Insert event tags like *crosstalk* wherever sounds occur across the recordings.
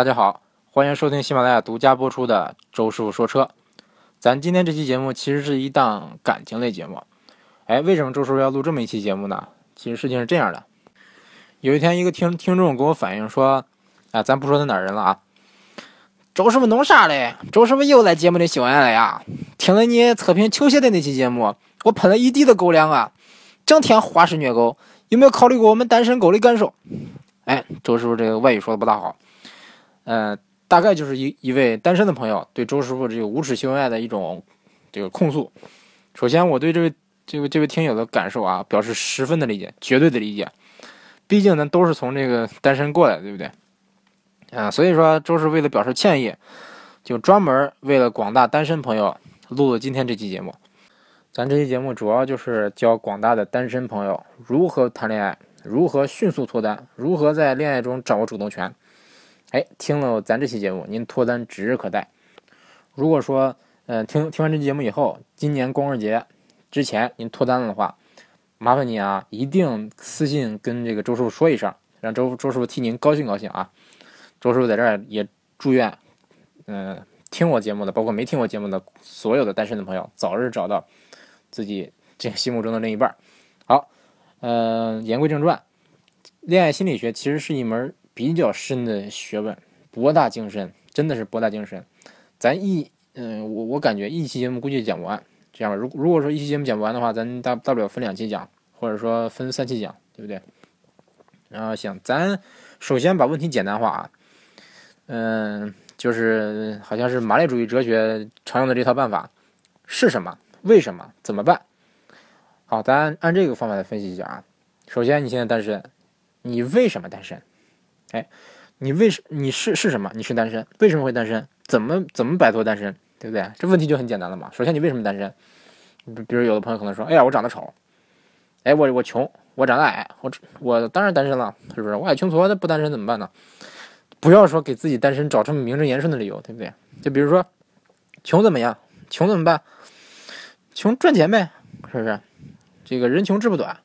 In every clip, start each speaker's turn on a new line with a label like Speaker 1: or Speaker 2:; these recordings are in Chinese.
Speaker 1: 大家好，欢迎收听喜马拉雅独家播出的周师傅说车。咱今天这期节目其实是一档感情类节目。哎，为什么周师傅要录这么一期节目呢？其实事情是这样的：有一天，一个听听众给我反映说，啊，咱不说他哪人了啊，周师傅弄啥嘞？周师傅又来节目里秀恩爱了呀！听了你测评球鞋的那期节目，我喷了一地的狗粮啊，整天花式虐狗，有没有考虑过我们单身狗的感受？哎，周师傅这个外语说的不大好。呃，大概就是一一位单身的朋友对周师傅这个无耻秀恩爱的一种这个控诉。首先，我对这位这位这位听友的感受啊，表示十分的理解，绝对的理解。毕竟咱都是从这个单身过来的，对不对？啊，所以说周师为了表示歉意，就专门为了广大单身朋友录了今天这期节目。咱这期节目主要就是教广大的单身朋友如何谈恋爱，如何迅速脱单，如何在恋爱中掌握主动权。哎，听了咱这期节目，您脱单指日可待。如果说，呃，听听完这期节目以后，今年光棍节之前您脱单了的话，麻烦您啊，一定私信跟这个周师傅说一声，让周周师傅替您高兴高兴啊。周师傅在这儿也祝愿，嗯，听我节目的，包括没听我节目的所有的单身的朋友，早日找到自己这心目中的另一半。好，呃，言归正传，恋爱心理学其实是一门。比较深的学问，博大精深，真的是博大精深。咱一嗯，我我感觉一期节目估计讲不完。这样吧，如如果说一期节目讲不完的话，咱大大不了分两期讲，或者说分三期讲，对不对？然后行，咱首先把问题简单化啊。嗯，就是好像是马列主义哲学常用的这套办法，是什么？为什么？怎么办？好，咱按这个方法来分析一下啊。首先，你现在单身，你为什么单身？哎，你为什你是是什么？你是单身，为什么会单身？怎么怎么摆脱单身？对不对？这问题就很简单了嘛。首先，你为什么单身？比如有的朋友可能说，哎呀，我长得丑，哎，我我穷，我长得矮，我我当然单身了，是不是？我矮穷矬那不单身怎么办呢？不要说给自己单身找这么名正言顺的理由，对不对？就比如说，穷怎么样？穷怎么办？穷赚钱呗，是不是？这个人穷志不短，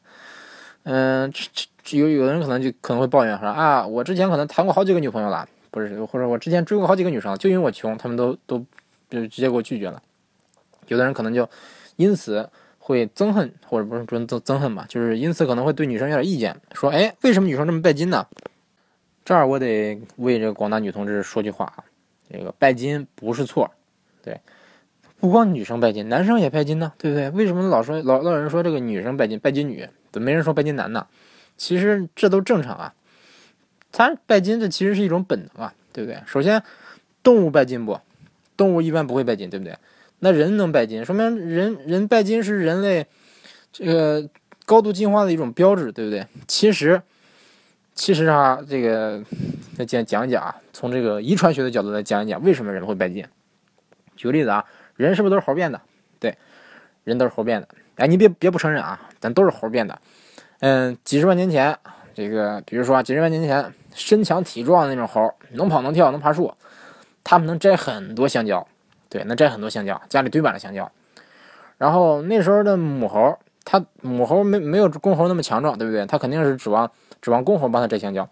Speaker 1: 嗯，这这。有有的人可能就可能会抱怨说啊，我之前可能谈过好几个女朋友了，不是，或者我之前追过好几个女生，就因为我穷，他们都都就直接给我拒绝了。有的人可能就因此会憎恨，或者不是不是憎憎恨吧，就是因此可能会对女生有点意见，说哎，为什么女生这么拜金呢？这儿我得为这个广大女同志说句话啊，这个拜金不是错，对，不光女生拜金，男生也拜金呢，对不对？为什么老说老老有人说这个女生拜金，拜金女，怎么没人说拜金男呢？其实这都正常啊，咱拜金这其实是一种本能啊，对不对？首先，动物拜金不？动物一般不会拜金，对不对？那人能拜金，说明人人拜金是人类这个高度进化的一种标志，对不对？其实，其实啊，这个再讲讲一讲啊，从这个遗传学的角度来讲一讲，为什么人会拜金？举个例子啊，人是不是都是猴变的？对，人都是猴变的。哎，你别别不承认啊，咱都是猴变的。嗯，几十万年前，这个比如说啊几十万年前，身强体壮的那种猴，能跑能跳能爬树，他们能摘很多香蕉，对，能摘很多香蕉，家里堆满了香蕉。然后那时候的母猴，它母猴没没有公猴那么强壮，对不对？它肯定是指望指望公猴帮它摘香蕉。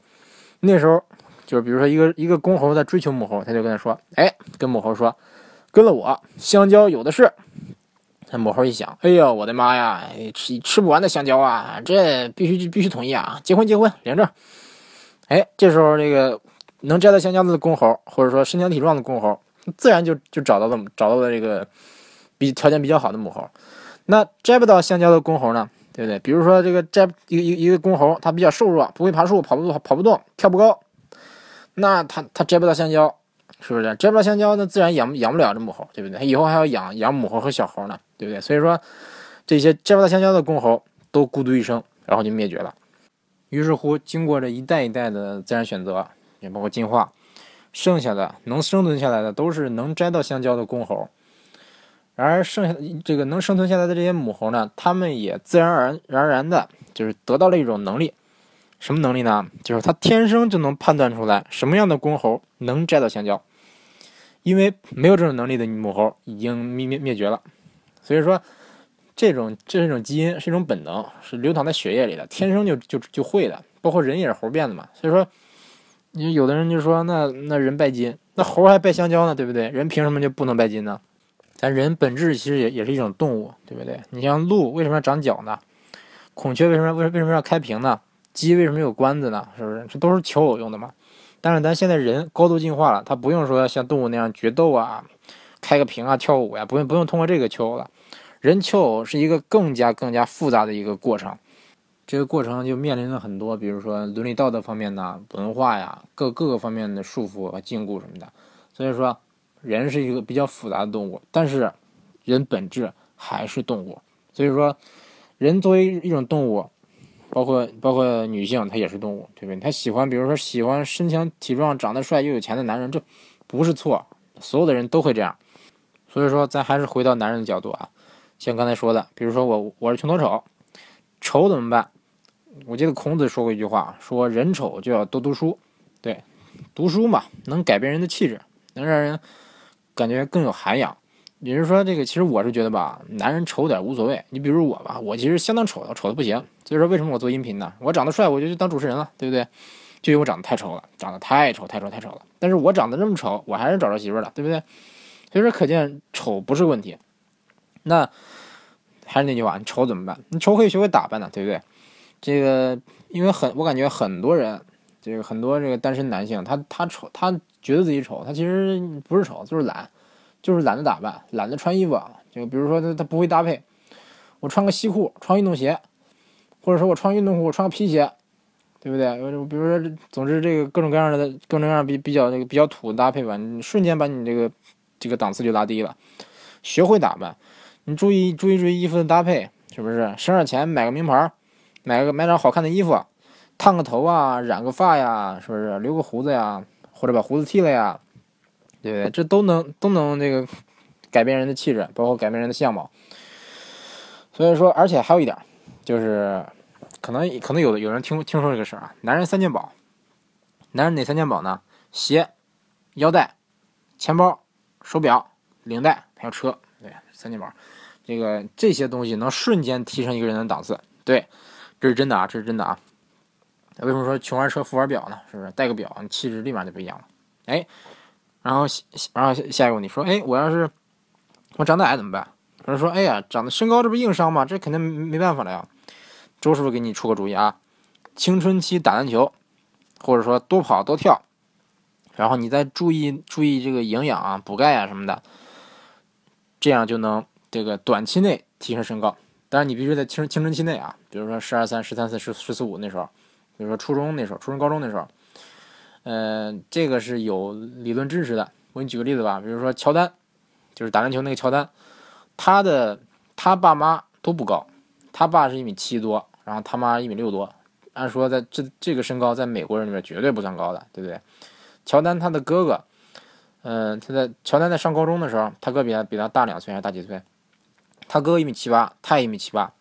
Speaker 1: 那时候就是比如说一个一个公猴在追求母猴，他就跟他说，哎，跟母猴说，跟了我，香蕉有的是。母猴一想，哎呦，我的妈呀，吃吃不完的香蕉啊！这必须必须同意啊！结婚结婚领证。哎，这时候这个能摘到香蕉的公猴，或者说身强体壮的公猴，自然就就找到了找到了这个比条件比较好的母猴。那摘不到香蕉的公猴呢？对不对？比如说这个摘一个一一个公猴，它比较瘦弱，不会爬树，跑不跑不动，跳不高，那它它摘不到香蕉。是不是摘不到香蕉，那自然养养不了这母猴，对不对？他以后还要养养母猴和小猴呢，对不对？所以说，这些摘不到香蕉的公猴都孤独一生，然后就灭绝了。于是乎，经过这一代一代的自然选择，也包括进化，剩下的能生存下来的都是能摘到香蕉的公猴。然而，剩下这个能生存下来的这些母猴呢，它们也自然而然而然的，就是得到了一种能力。什么能力呢？就是它天生就能判断出来什么样的公猴能摘到香蕉。因为没有这种能力的母猴已经灭灭灭绝了，所以说这种这是一种基因是一种本能，是流淌在血液里的，天生就就就会的。包括人也是猴变的嘛，所以说你有的人就说，那那人拜金，那猴还拜香蕉呢，对不对？人凭什么就不能拜金呢？咱人本质其实也也是一种动物，对不对？你像鹿为什么要长角呢？孔雀为什么为为什么要开屏呢？鸡为什么有冠子呢？是不是？这都是求偶用的嘛。但是咱现在人高度进化了，他不用说像动物那样决斗啊，开个屏啊，跳舞呀，不用不用通过这个求偶了。人求偶是一个更加更加复杂的一个过程，这个过程就面临了很多，比如说伦理道德方面的文化呀，各各个方面的束缚和禁锢什么的。所以说，人是一个比较复杂的动物，但是人本质还是动物。所以说，人作为一种动物，包括包括女性，她也是动物，对不对？她喜欢，比如说喜欢身强体壮、长得帅又有钱的男人，这不是错，所有的人都会这样。所以说，咱还是回到男人的角度啊。像刚才说的，比如说我我是穷多丑，丑怎么办？我记得孔子说过一句话，说人丑就要多读书，对，读书嘛，能改变人的气质，能让人感觉更有涵养。也就是说，这个其实我是觉得吧，男人丑点无所谓。你比如我吧，我其实相当丑的，丑的不行。所以说，为什么我做音频呢？我长得帅，我就去当主持人了，对不对？就因为我长得太丑了，长得太丑太丑太丑了。但是我长得这么丑，我还是找着媳妇了，对不对？所以说，可见丑不是问题。那还是那句话，你丑怎么办？你丑可以学会打扮的，对不对？这个，因为很，我感觉很多人，这个很多这个单身男性，他他丑，他觉得自己丑，他其实不是丑，就是懒，就是懒得打扮，懒得穿衣服。就比如说他他不会搭配，我穿个西裤，穿运动鞋，或者说我穿运动裤，我穿个皮鞋，对不对？比如说，总之这个各种各样的各种各样比比较那个比较土的搭配吧，你瞬间把你这个这个档次就拉低了。学会打扮。你注意注意注意衣服的搭配，是不是省点钱买个名牌，买个买点好看的衣服，烫个头啊，染个发呀，是不是留个胡子呀，或者把胡子剃了呀，对不对？这都能都能这个改变人的气质，包括改变人的相貌。所以说，而且还有一点，就是可能可能有的有人听听说这个事儿啊，男人三件宝，男人哪三件宝呢？鞋、腰带、钱包、手表、领带，还有车，对，三件宝。这个这些东西能瞬间提升一个人的档次，对，这是真的啊，这是真的啊。为什么说穷玩车富玩表呢？是不是带个表，气质立马就不一样了？哎，然后然后下一个问题说，哎，我要是我长得矮怎么办？有人说，哎呀，长得身高这不硬伤吗？这肯定没办法了呀。周师傅给你出个主意啊，青春期打篮球，或者说多跑多跳，然后你再注意注意这个营养啊，补钙啊什么的，这样就能。这个短期内提升身高，当然你必须在青青春期内啊，比如说十二三、十三四、十十四五那时候，比如说初中那时候、初中高中那时候，嗯，这个是有理论支持的。我给你举个例子吧，比如说乔丹，就是打篮球那个乔丹，他的他爸妈都不高，他爸是一米七多，然后他妈一米六多，按说在这这个身高在美国人里面绝对不算高的，对不对？乔丹他的哥哥，嗯，他在乔丹在上高中的时候，他哥比他比他大两岁还是大几岁？他哥一米七八，他也一米七八，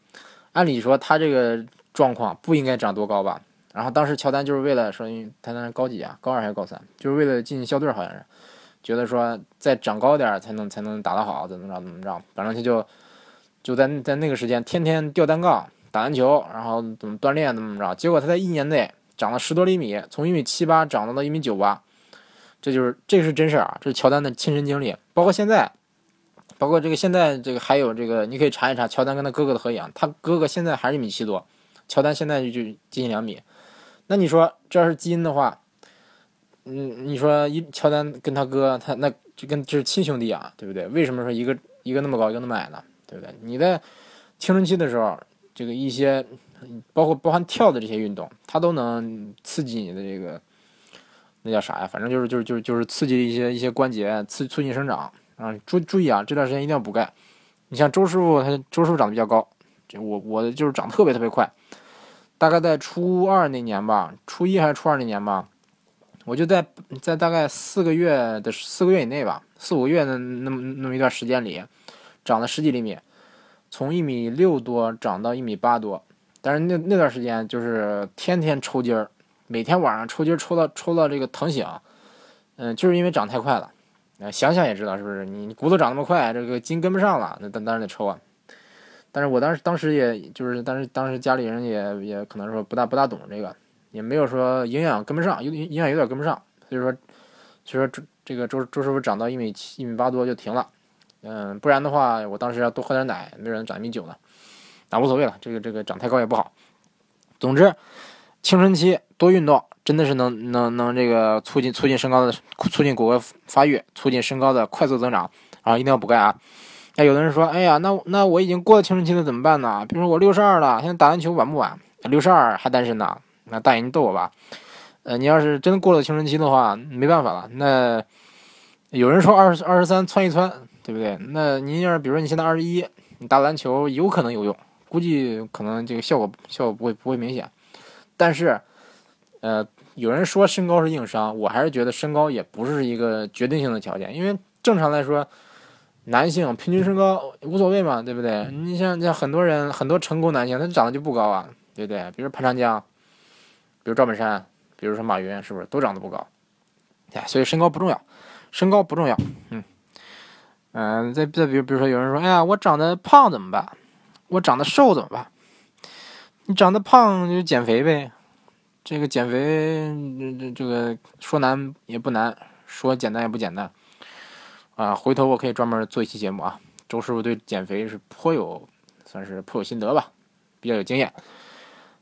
Speaker 1: 按理说他这个状况不应该长多高吧？然后当时乔丹就是为了说，因为他那高几啊？高二还是高三？就是为了进校队，好像是，觉得说再长高点才能才能打得好，怎么着怎么着？反正他就就在在那个时间天天吊单杠打篮球，然后怎么锻炼怎么着？结果他在一年内长了十多厘米，从一米七八长到了一米九八，这就是这是真事儿啊！这是乔丹的亲身经历，包括现在。包括这个现在这个还有这个，你可以查一查乔丹跟他哥哥的合影，他哥哥现在还是一米七多，乔丹现在就接近两米。那你说这要是基因的话，嗯，你说一乔丹跟他哥，他那就跟这是亲兄弟啊，对不对？为什么说一个一个那么高，一个那么矮呢？对不对？你在青春期的时候，这个一些包括包含跳的这些运动，它都能刺激你的这个那叫啥呀？反正就是就是就是就是刺激一些一些关节，刺促进生长。啊，注注意啊，这段时间一定要补钙。你像周师傅，他周师傅长得比较高，这我我就是长得特别特别快。大概在初二那年吧，初一还是初二那年吧，我就在在大概四个月的四个月以内吧，四五个月的那么那么一段时间里，长了十几厘米，从一米六多长到一米八多。但是那那段时间就是天天抽筋儿，每天晚上抽筋抽到抽到这个疼醒，嗯，就是因为长太快了。想想也知道是不是？你骨头长那么快，这个筋跟不上了，那当当然得抽啊。但是我当时当时也就是当时当时家里人也也可能说不大不大懂这个，也没有说营养跟不上，有营养有点跟不上，所以说，所以说这这个周周师傅长到一米七一米八多就停了，嗯，不然的话，我当时要多喝点奶，没准长一米九呢，那无所谓了，这个这个长太高也不好。总之，青春期多运动真的是能能能这个促进促进身高的促进骨骼发育，促进身高的快速增长，然后一定要补钙啊。那有的人说，哎呀，那那我已经过了青春期了，怎么办呢？比如说我六十二了，现在打篮球晚不晚？六十二还单身呢？那大爷你逗我吧。呃，你要是真过了青春期的话，没办法了。那有人说二十二十三窜一窜，对不对？那您要是比如说你现在二十一，你打篮球有可能有用，估计可能这个效果效果不会不会明显。但是，呃，有人说身高是硬伤，我还是觉得身高也不是一个决定性的条件，因为正常来说。男性平均身高无所谓嘛，对不对？你像像很多人，很多成功男性，他长得就不高啊，对不对？比如潘长江，比如赵本山，比如说马云，是不是都长得不高？哎，所以身高不重要，身高不重要。嗯嗯，再再比如，比如说有人说，哎呀，我长得胖怎么办？我长得瘦怎么办？你长得胖就减肥呗。这个减肥，这这这个说难也不难，说简单也不简单。啊，回头我可以专门做一期节目啊。周师傅对减肥是颇有，算是颇有心得吧，比较有经验。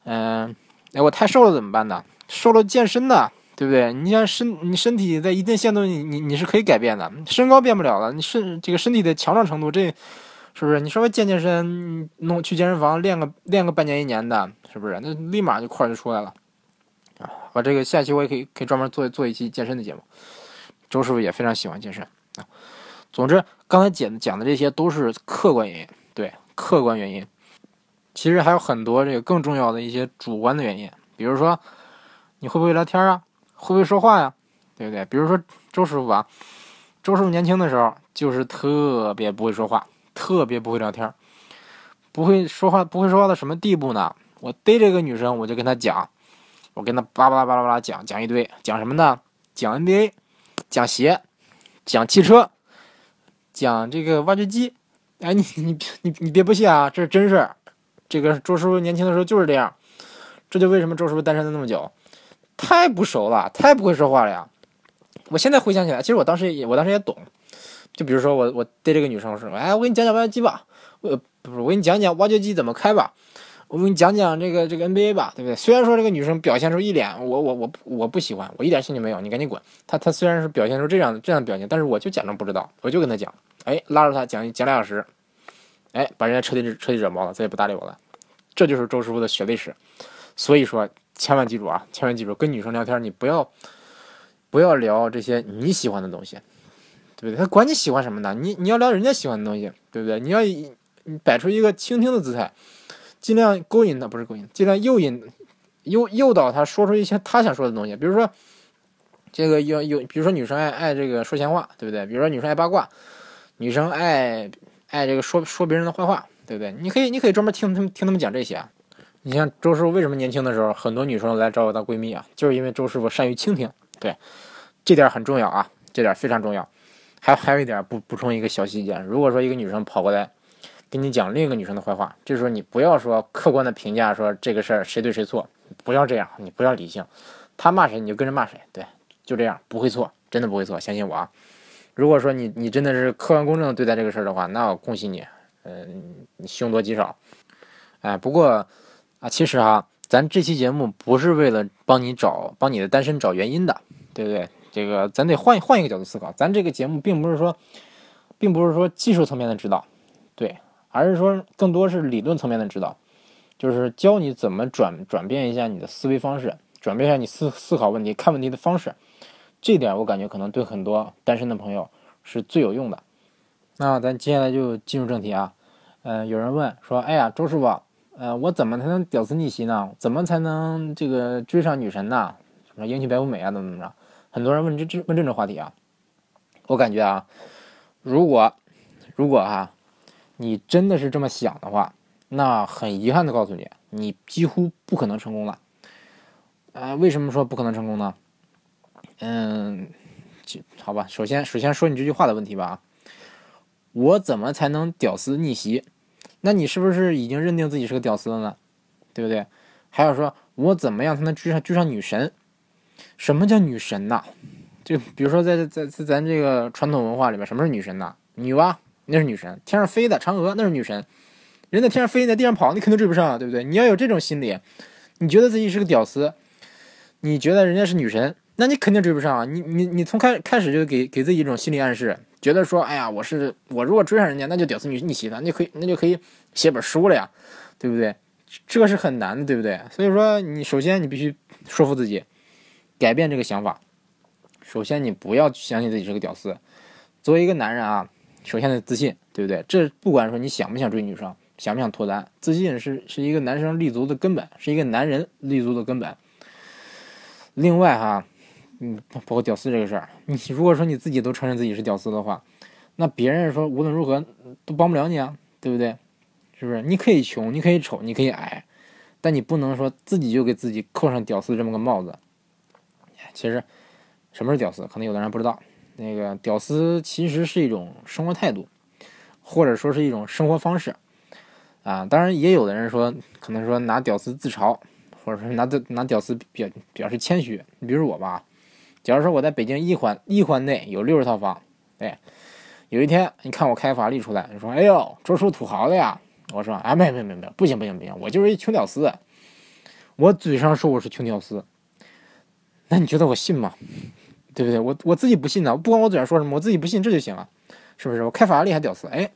Speaker 1: 嗯，哎，我太瘦了怎么办呢？瘦了健身呢，对不对？你像身，你身体在一定限度，你你你是可以改变的。身高变不了了，你身这个身体的强壮程度，这是不是？你稍微健健身，弄去健身房练个练个半年一年的，是不是？那立马就块就出来了。啊，把这个下期我也可以可以专门做做一期健身的节目。周师傅也非常喜欢健身。总之，刚才讲讲的这些都是客观原因，对客观原因。其实还有很多这个更重要的一些主观的原因，比如说你会不会聊天啊，会不会说话呀，对不对？比如说周师傅啊，周师傅年轻的时候就是特别不会说话，特别不会聊天，不会说话，不会说话到什么地步呢？我逮着一个女生，我就跟她讲，我跟她巴拉巴拉巴拉讲讲一堆，讲什么呢？讲 NBA，讲鞋，讲汽车。讲这个挖掘机，哎，你你你你别不信啊，这是真事儿。这个周师傅年轻的时候就是这样，这就为什么周师傅单身了那么久，太不熟了，太不会说话了呀。我现在回想起来，其实我当时也我当时也懂。就比如说我我对这个女生说，哎，我给你讲讲挖掘机吧，我不是我给你讲讲挖掘机怎么开吧。我给你讲讲这个这个 NBA 吧，对不对？虽然说这个女生表现出一脸我我我我不喜欢，我一点兴趣没有，你赶紧滚。她她虽然是表现出这样这样的表情，但是我就假装不知道，我就跟她讲，哎，拉着她讲讲俩小时，哎，把人家彻底彻底惹毛了，再也不搭理我了。这就是周师傅的血泪史。所以说，千万记住啊，千万记住，跟女生聊天你不要不要聊这些你喜欢的东西，对不对？她管你喜欢什么呢？你你要聊人家喜欢的东西，对不对？你要摆出一个倾听的姿态。尽量勾引他，不是勾引，尽量诱引、诱诱导他说出一些他想说的东西。比如说，这个有有，比如说女生爱爱这个说闲话，对不对？比如说女生爱八卦，女生爱爱这个说说别人的坏话，对不对？你可以你可以专门听他们听他们讲这些。你像周师傅为什么年轻的时候很多女生来找我当闺蜜啊？就是因为周师傅善于倾听，对，这点很重要啊，这点非常重要。还还有一点补补充一个小细节，如果说一个女生跑过来。跟你讲另一个女生的坏话，这时候你不要说客观的评价，说这个事儿谁对谁错，不要这样，你不要理性，他骂谁你就跟着骂谁，对，就这样，不会错，真的不会错，相信我啊。如果说你你真的是客观公正对待这个事儿的话，那我恭喜你，嗯，你凶多吉少。哎，不过啊，其实啊，咱这期节目不是为了帮你找帮你的单身找原因的，对不对？这个咱得换换一个角度思考，咱这个节目并不是说，并不是说技术层面的指导，对。而是说，更多是理论层面的指导，就是教你怎么转转变一下你的思维方式，转变一下你思思考问题、看问题的方式。这点我感觉可能对很多单身的朋友是最有用的。那咱接下来就进入正题啊。嗯，有人问说：“哎呀，周师傅，呃，我怎么才能屌丝逆袭呢？怎么才能这个追上女神呢？什么英气白富美啊，怎么怎么着？”很多人问这这问这种话题啊。我感觉啊，如果如果哈。你真的是这么想的话，那很遗憾的告诉你，你几乎不可能成功了。呃，为什么说不可能成功呢？嗯，好吧，首先首先说你这句话的问题吧。我怎么才能屌丝逆袭？那你是不是已经认定自己是个屌丝了呢？对不对？还有说，我怎么样才能追上追上女神？什么叫女神呐？就比如说在在在咱这个传统文化里边，什么是女神呐？女娲那是女神，天上飞的嫦娥那是女神，人在天上飞，在地上跑，你肯定追不上，对不对？你要有这种心理，你觉得自己是个屌丝，你觉得人家是女神，那你肯定追不上！你你你从开开始就给给自己一种心理暗示，觉得说，哎呀，我是我如果追上人家，那就屌丝女逆袭了，那就可以那就可以写本书了呀，对不对？这个是很难的，对不对？所以说，你首先你必须说服自己，改变这个想法。首先，你不要相信自己是个屌丝。作为一个男人啊，首先得自信，对不对？这不管说你想不想追女生，想不想脱单，自信是是一个男生立足的根本，是一个男人立足的根本。另外哈，嗯，包括屌丝这个事儿，你如果说你自己都承认自己是屌丝的话，那别人说无论如何都帮不了你啊，对不对？是不是？你可以穷，你可以丑，你可以矮，但你不能说自己就给自己扣上屌丝这么个帽子。其实，什么是屌丝？可能有的人不知道。那个屌丝其实是一种生活态度，或者说是一种生活方式啊。当然，也有的人说，可能说拿屌丝自嘲，或者说拿的拿屌丝表表示谦虚。你比如我吧，假如说我在北京一环一环内有六十套房，哎，有一天你看我开法拉利出来，你说：“哎呦，这是土豪的呀。”我说啊，没有没有没没，不行不行不行，我就是一穷屌丝。我嘴上说我是穷屌丝，那你觉得我信吗？对不对？我我自己不信呢，不管我嘴上说什么，我自己不信这就行了，是不是？我开法拉利还屌丝？哎，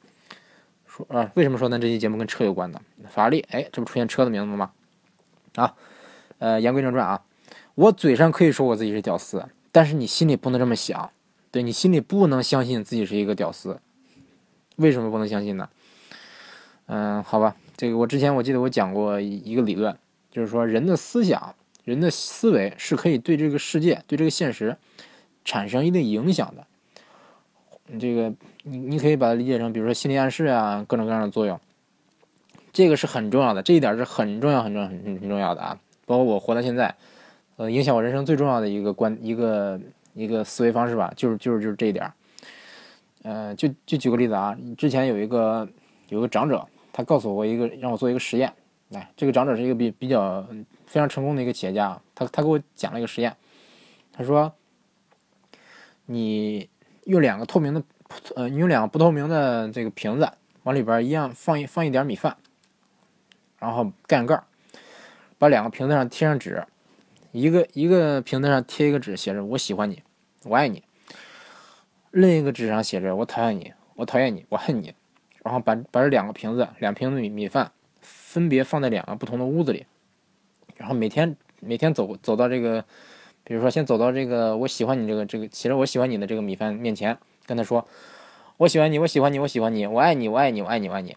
Speaker 1: 说啊，为什么说呢？这期节目跟车有关呢？法拉利，哎，这不出现车的名字吗？啊，呃，言归正传啊，我嘴上可以说我自己是屌丝，但是你心里不能这么想，对你心里不能相信自己是一个屌丝，为什么不能相信呢？嗯，好吧，这个我之前我记得我讲过一个理论，就是说人的思想、人的思维是可以对这个世界、对这个现实产生一定影响的。这个你你可以把它理解成，比如说心理暗示啊，各种各样的作用。这个是很重要的，这一点是很重要、很重要、很很重要的啊。包括我活到现在，呃，影响我人生最重要的一个观、一个一个思维方式吧，就是就是就是这一点。呃，就就举个例子啊，之前有一个有个长者。他告诉我一个，让我做一个实验。来，这个长者是一个比比较非常成功的一个企业家。他他给我讲了一个实验。他说：“你用两个透明的，呃，你用两个不透明的这个瓶子，往里边一样放一放一点米饭，然后盖上盖儿，把两个瓶子上贴上纸，一个一个瓶子上贴一个纸，写着‘我喜欢你，我爱你’，另一个纸上写着‘我讨厌你，我讨厌你，我恨你’。”然后把把这两个瓶子，两瓶子米米饭，分别放在两个不同的屋子里，然后每天每天走走到这个，比如说先走到这个我喜欢你这个这个其实我喜欢你的这个米饭面前，跟他说我喜欢你，我喜欢你，我喜欢你，我爱你，我爱你，我爱你，我爱你，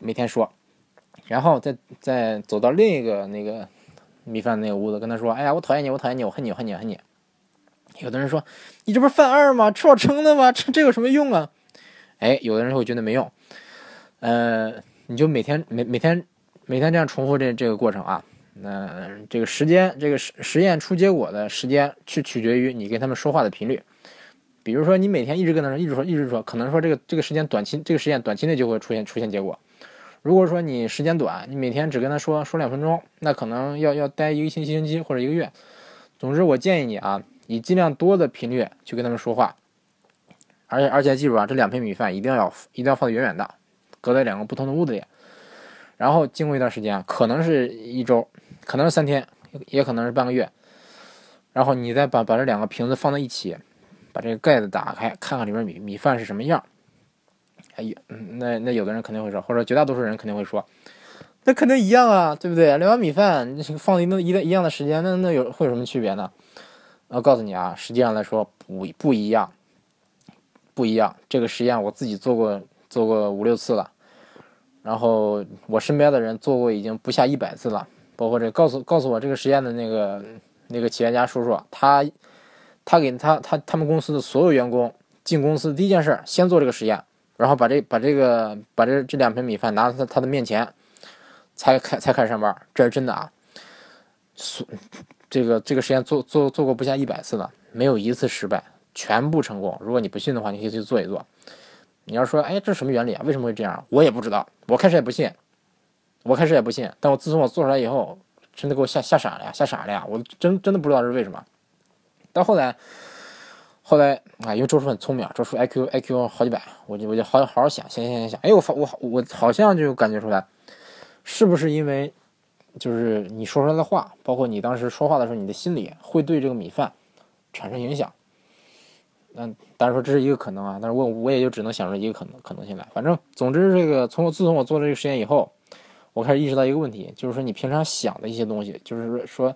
Speaker 1: 每天说，然后再再走到另一个那个米饭那个屋子，跟他说，哎呀，我讨厌你，我讨厌你，我恨你，我恨你，恨你。有的人说，你这不是犯二吗？吃饱撑的吗？这这有什么用啊？哎，有的人会觉得没用。呃，你就每天每每天每天这样重复这这个过程啊，那这个时间这个实实验出结果的时间，去取决于你跟他们说话的频率。比如说你每天一直跟他说，一直说，一直说，可能说这个这个时间短期这个实验短期内就会出现出现结果。如果说你时间短，你每天只跟他说说两分钟，那可能要要待一个星期星期或者一个月。总之，我建议你啊，以尽量多的频率去跟他们说话，而且而且记住啊，这两瓶米饭一定要一定要放得远远的。隔在两个不同的屋子里，然后经过一段时间，可能是一周，可能是三天，也可能是半个月，然后你再把把这两个瓶子放在一起，把这个盖子打开，看看里面米米饭是什么样。哎呀，那那有的人肯定会说，或者绝大多数人肯定会说，那肯定一样啊，对不对？两碗米饭放一个一一样的时间，那那有会有什么区别呢？我告诉你啊，实际上来说不不一样，不一样。这个实验我自己做过。做过五六次了，然后我身边的人做过已经不下一百次了，包括这告诉告诉我这个实验的那个那个企业家叔叔，他他给他他他们公司的所有员工进公司第一件事先做这个实验，然后把这把这个把这这两瓶米饭拿到他他的面前，才开才开始上班，这是真的啊，所这个这个实验做做做过不下一百次了，没有一次失败，全部成功。如果你不信的话，你可以去做一做。你要说，哎，这是什么原理啊？为什么会这样？我也不知道。我开始也不信，我开始也不信。但我自从我做出来以后，真的给我吓吓傻了呀，吓傻了呀！我真真的不知道是为什么。到后来，后来啊，因为周叔很聪明啊，周叔 IQ IQ 好几百，我就我就好好好想，想想想想，哎，我发我我好像就感觉出来，是不是因为就是你说出来的话，包括你当时说话的时候，你的心理会对这个米饭产生影响？嗯，当然说这是一个可能啊，但是我我也就只能想出一个可能可能性来。反正总之，这个从我自从我做这个实验以后。我开始意识到一个问题，就是说你平常想的一些东西，就是说，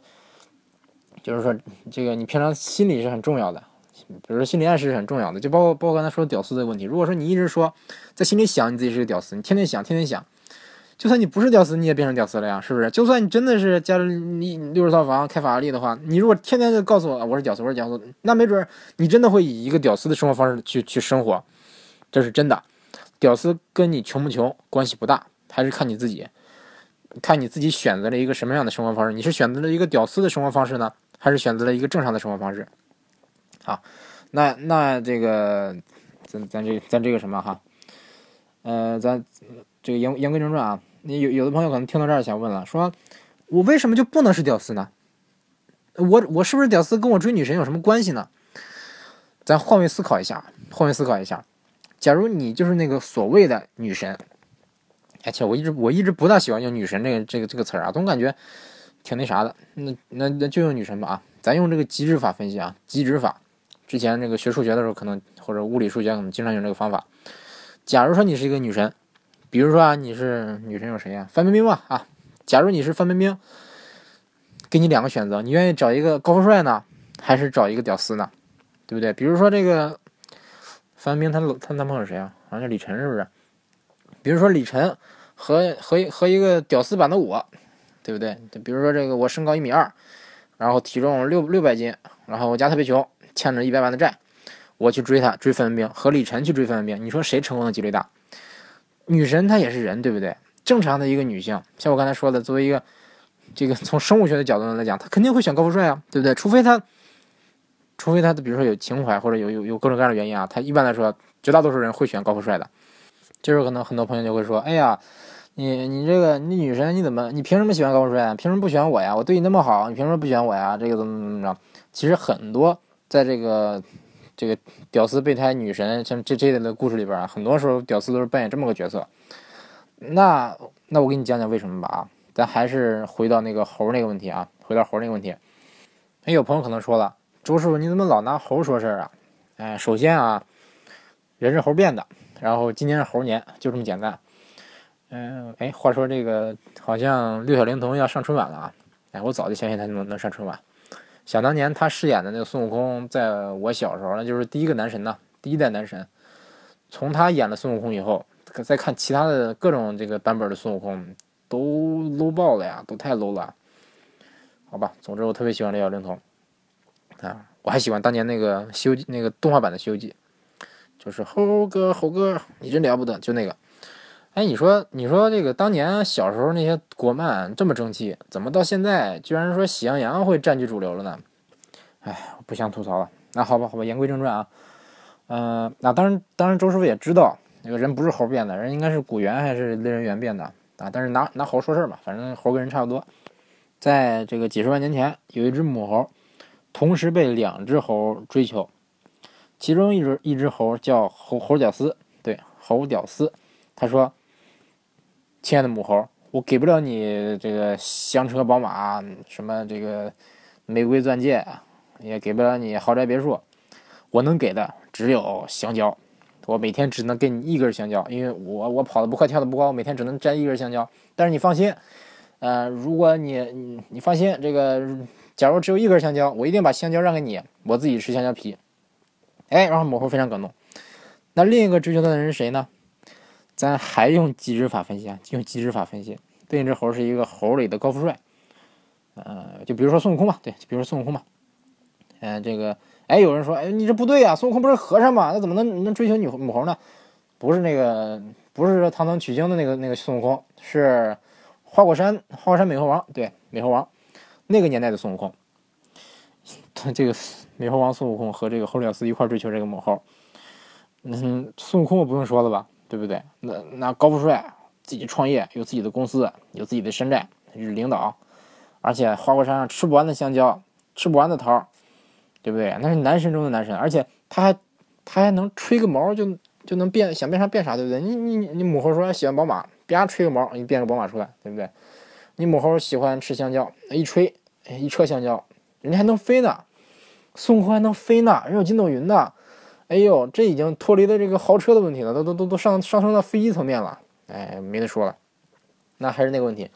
Speaker 1: 就是说这个你平常心理是很重要的，比如说心理暗示是很重要的，就包括包括刚才说屌丝的问题。如果说你一直说在心里想你自己是个屌丝，你天天想天天想，就算你不是屌丝，你也变成屌丝了呀，是不是？就算你真的是家里你六十套房开法拉利的话，你如果天天就告诉我我是屌丝，我是屌丝，那没准你真的会以一个屌丝的生活方式去去生活，这是真的。屌丝跟你穷不穷关系不大，还是看你自己。看你自己选择了一个什么样的生活方式，你是选择了一个屌丝的生活方式呢，还是选择了一个正常的生活方式？好，那那这个咱咱这咱这个什么哈，呃，咱这个言言归正传啊，你有有的朋友可能听到这儿想问了，说我为什么就不能是屌丝呢？我我是不是屌丝跟我追女神有什么关系呢？咱换位思考一下，换位思考一下，假如你就是那个所谓的女神。而且我一直我一直不大喜欢用女神这个这个这个词儿啊，总感觉挺那啥的。那那那就用女神吧啊，咱用这个极值法分析啊，极值法。之前这个学数学的时候，可能或者物理数学可能经常用这个方法。假如说你是一个女神，比如说啊，你是女神有谁呀？范冰冰吧啊。假如你是范冰冰，给你两个选择，你愿意找一个高富帅呢，还是找一个屌丝呢？对不对？比如说这个范冰冰，她她男朋友谁啊？好像叫李晨，是不是？比如说李晨和和和一个屌丝版的我，对不对？比如说这个我身高一米二，然后体重六六百斤，然后我家特别穷，欠着一百万的债，我去追他追范冰冰，和李晨去追范冰冰，你说谁成功的几率大？女神她也是人，对不对？正常的一个女性，像我刚才说的，作为一个这个从生物学的角度上来讲，她肯定会选高富帅啊，对不对？除非她，除非她的比如说有情怀或者有有有各种各样的原因啊，她一般来说绝大多数人会选高富帅的。就是可能很多朋友就会说：“哎呀，你你这个你女神你怎么你凭什么喜欢高富帅？凭什么不喜欢我呀？我对你那么好，你凭什么不喜欢我呀？这个怎么怎么着？其实很多在这个这个屌丝备胎女神像这这类的故事里边啊，很多时候屌丝都是扮演这么个角色。那那我给你讲讲为什么吧啊，咱还是回到那个猴那个问题啊，回到猴那个问题。哎，有朋友可能说了，周师傅你怎么老拿猴说事儿啊？哎，首先啊，人是猴变的。然后今年是猴年，就这么简单。嗯，哎，话说这个好像六小龄童要上春晚了啊！哎，我早就相信他能能上春晚。想当年他饰演的那个孙悟空，在我小时候那就是第一个男神呐，第一代男神。从他演了孙悟空以后，再看其他的各种这个版本的孙悟空，都 low 爆了呀，都太 low 了。好吧，总之我特别喜欢六小龄童啊，我还喜欢当年那个《西游记》那个动画版的《西游记》。就是猴哥，猴哥，你真了不得！就那个，哎，你说，你说这个当年小时候那些国漫这么争气，怎么到现在居然说喜羊羊会占据主流了呢？哎，不想吐槽了。那好吧，好吧，言归正传啊。嗯，那当然，当然，周师傅也知道，那个人不是猴变的，人应该是古猿还是类人猿变的啊。但是拿拿猴说事儿嘛，反正猴跟人差不多。在这个几十万年前，有一只母猴，同时被两只猴追求。其中一只一只猴叫猴猴屌丝，对猴屌丝，他说：“亲爱的母猴，我给不了你这个香车宝马，什么这个玫瑰钻戒，也给不了你豪宅别墅，我能给的只有香蕉。我每天只能给你一根香蕉，因为我我跑得不快，跳得不高，每天只能摘一根香蕉。但是你放心，呃，如果你你放心，这个假如只有一根香蕉，我一定把香蕉让给你，我自己吃香蕉皮。”哎，然后母猴非常感动。那另一个追求他的人是谁呢？咱还用机制法分析啊？用机制法分析，对，这猴是一个猴里的高富帅。呃，就比如说孙悟空吧，对，就比如说孙悟空吧。嗯，这个，哎，有人说，哎，你这不对呀，孙悟空不是和尚吗？那怎么能能追求女母猴呢？不是那个，不是说唐僧取经的那个那个孙悟空，是花果山花果山美猴王，对，美猴王那个年代的孙悟空。他 *laughs* 这个美猴王孙悟空和这个猴屌丝一块追求这个母猴，嗯，孙悟空我不用说了吧，对不对？那那高富帅自己创业，有自己的公司，有自己的山寨，是领导而且花果山上吃不完的香蕉，吃不完的桃，对不对？那是男神中的男神，而且他还他还能吹个毛就就能变，想变啥变啥，对不对？你你你母猴说喜欢宝马，啪吹个毛，你变个宝马出来，对不对？你母猴喜欢吃香蕉，一吹一车香蕉，人家还能飞呢，孙悟空还能飞呢，人有筋斗云呢，哎呦，这已经脱离了这个豪车的问题了，都都都都上上升到飞机层面了，哎，没得说了。那还是那个问题，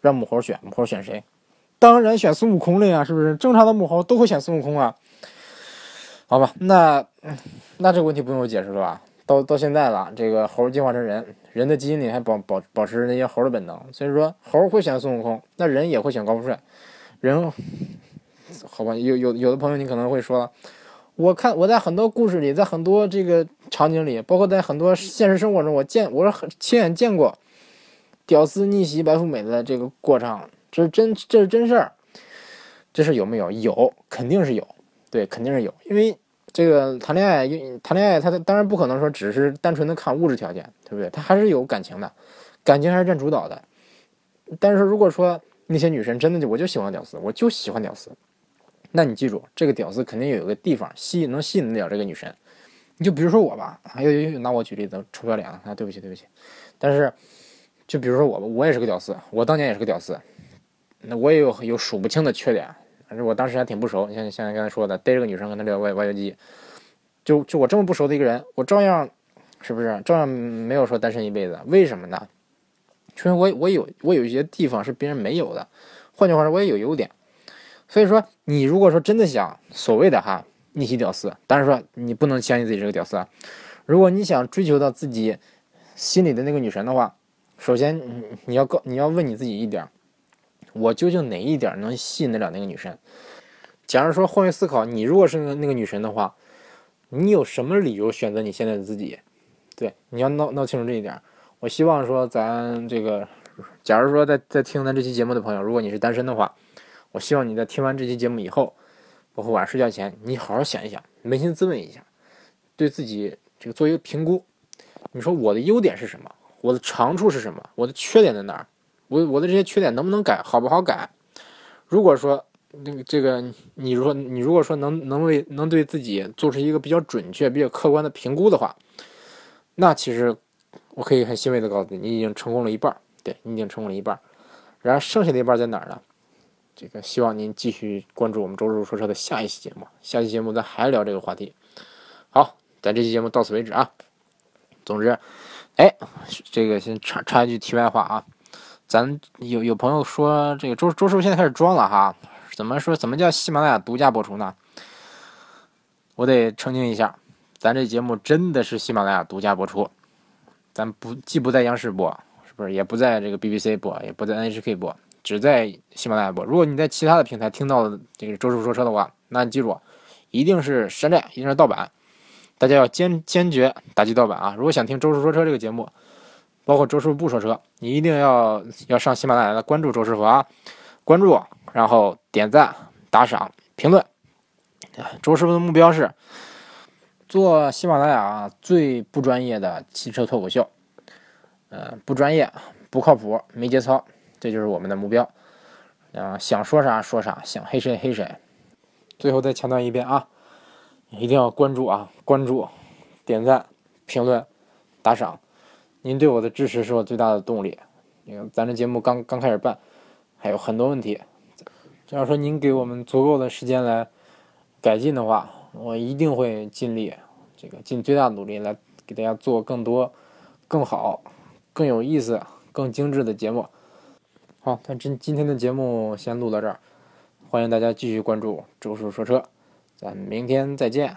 Speaker 1: 让母猴选，母猴选谁？当然选孙悟空了呀，是不是？正常的母猴都会选孙悟空啊。好吧，那那这个问题不用我解释了吧？到到现在了，这个猴进化成人，人的基因里还保保保持那些猴的本能，所以说猴会选孙悟空，那人也会选高富帅。人，*laughs* 好吧，有有有的朋友你可能会说，我看我在很多故事里，在很多这个场景里，包括在很多现实生活中，我见我很亲眼见过。屌丝逆袭白富美的这个过程，这是真，这是真事儿。这事有没有？有，肯定是有。对，肯定是有。因为这个谈恋爱，谈恋爱，他当然不可能说只是单纯的看物质条件，对不对？他还是有感情的，感情还是占主导的。但是如果说那些女生真的就我就喜欢屌丝，我就喜欢屌丝，那你记住，这个屌丝肯定有一个地方吸引，能吸引得了这个女神。你就比如说我吧，哎呦呦呦，拿我举例子，臭不要脸了啊！对不起，对不起。但是。就比如说我吧，我也是个屌丝，我当年也是个屌丝，那我也有有数不清的缺点，反正我当时还挺不熟。你像像刚才说的，逮着个女生跟她聊挖挖掘机，就就我这么不熟的一个人，我照样，是不是照样没有说单身一辈子？为什么呢？因为我我有我有一些地方是别人没有的，换句话说，我也有优点。所以说，你如果说真的想所谓的哈逆袭屌丝，但是说你不能相信自己是个屌丝啊。如果你想追求到自己心里的那个女神的话，首先，你要告你要问你自己一点，我究竟哪一点能吸引得了那个女神？假如说换位思考，你如果是那个女神的话，你有什么理由选择你现在的自己？对，你要闹闹清楚这一点。我希望说咱这个，假如说在在听咱这期节目的朋友，如果你是单身的话，我希望你在听完这期节目以后，包括晚上睡觉前，你好好想一想，扪心自问一下，对自己这个做一个评估。你说我的优点是什么？我的长处是什么？我的缺点在哪儿？我我的这些缺点能不能改？好不好改？如果说那个这个，你如果你如果说能能为能对自己做出一个比较准确、比较客观的评估的话，那其实我可以很欣慰的告诉你，你已经成功了一半。对你已经成功了一半。然后剩下的一半在哪儿呢？这个希望您继续关注我们周日说车的下一期节目。下期节目咱还聊这个话题。好，咱这期节目到此为止啊。总之。哎，这个先插插一句题外话啊，咱有有朋友说这个周周师傅现在开始装了哈，怎么说？怎么叫喜马拉雅独家播出呢？我得澄清一下，咱这节目真的是喜马拉雅独家播出，咱不既不在央视播，是不是？也不在这个 BBC 播，也不在 NHK 播，只在喜马拉雅播。如果你在其他的平台听到的这个周师傅说车的话，那你记住，一定是山寨，一定是盗版。大家要坚坚决打击盗版啊！如果想听周师傅说车这个节目，包括周师傅不说车，你一定要要上喜马拉雅来关注周师傅啊！关注，然后点赞、打赏、评论。周师傅的目标是做喜马拉雅最不专业的汽车脱口秀。呃，不专业、不靠谱、没节操，这就是我们的目标。啊，想说啥说啥，想黑谁黑谁。最后再强调一遍啊！一定要关注啊！关注、点赞、评论、打赏，您对我的支持是我最大的动力。因为，咱这节目刚刚开始办，还有很多问题。假如说您给我们足够的时间来改进的话，我一定会尽力，这个尽最大努力来给大家做更多、更好、更有意思、更精致的节目。好，那今今天的节目先录到这儿，欢迎大家继续关注周叔说车。咱明天再见。